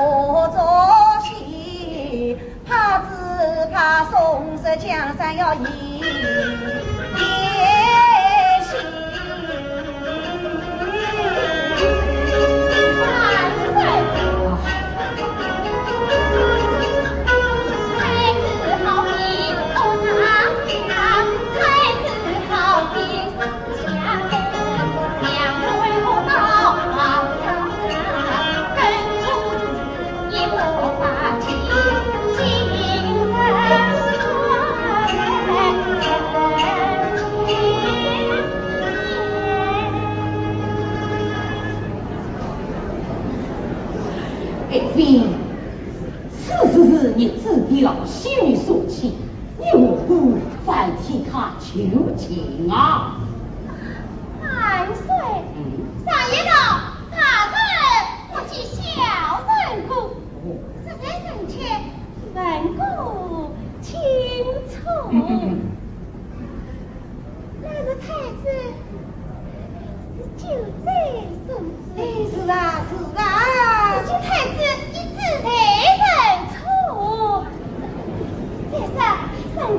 我早先怕只怕宋氏江山要移。一妃此事是你子的老仙女所起你无故反替他求情啊。万岁上一道大人不计小人过实在人情问个清楚那个太子就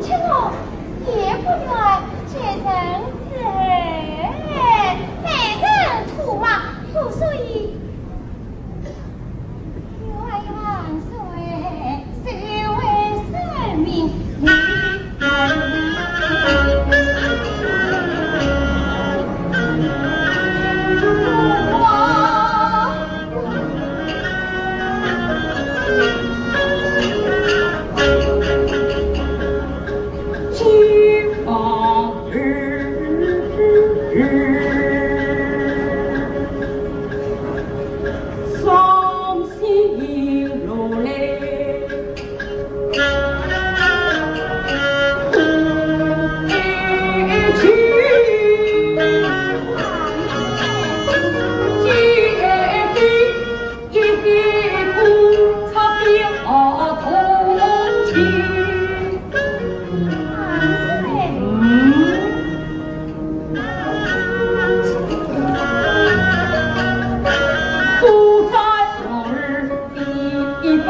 吃了也不来见人何日君再来一遍一遍不同情孤在昨日的一分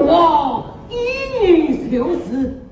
勿一女之是。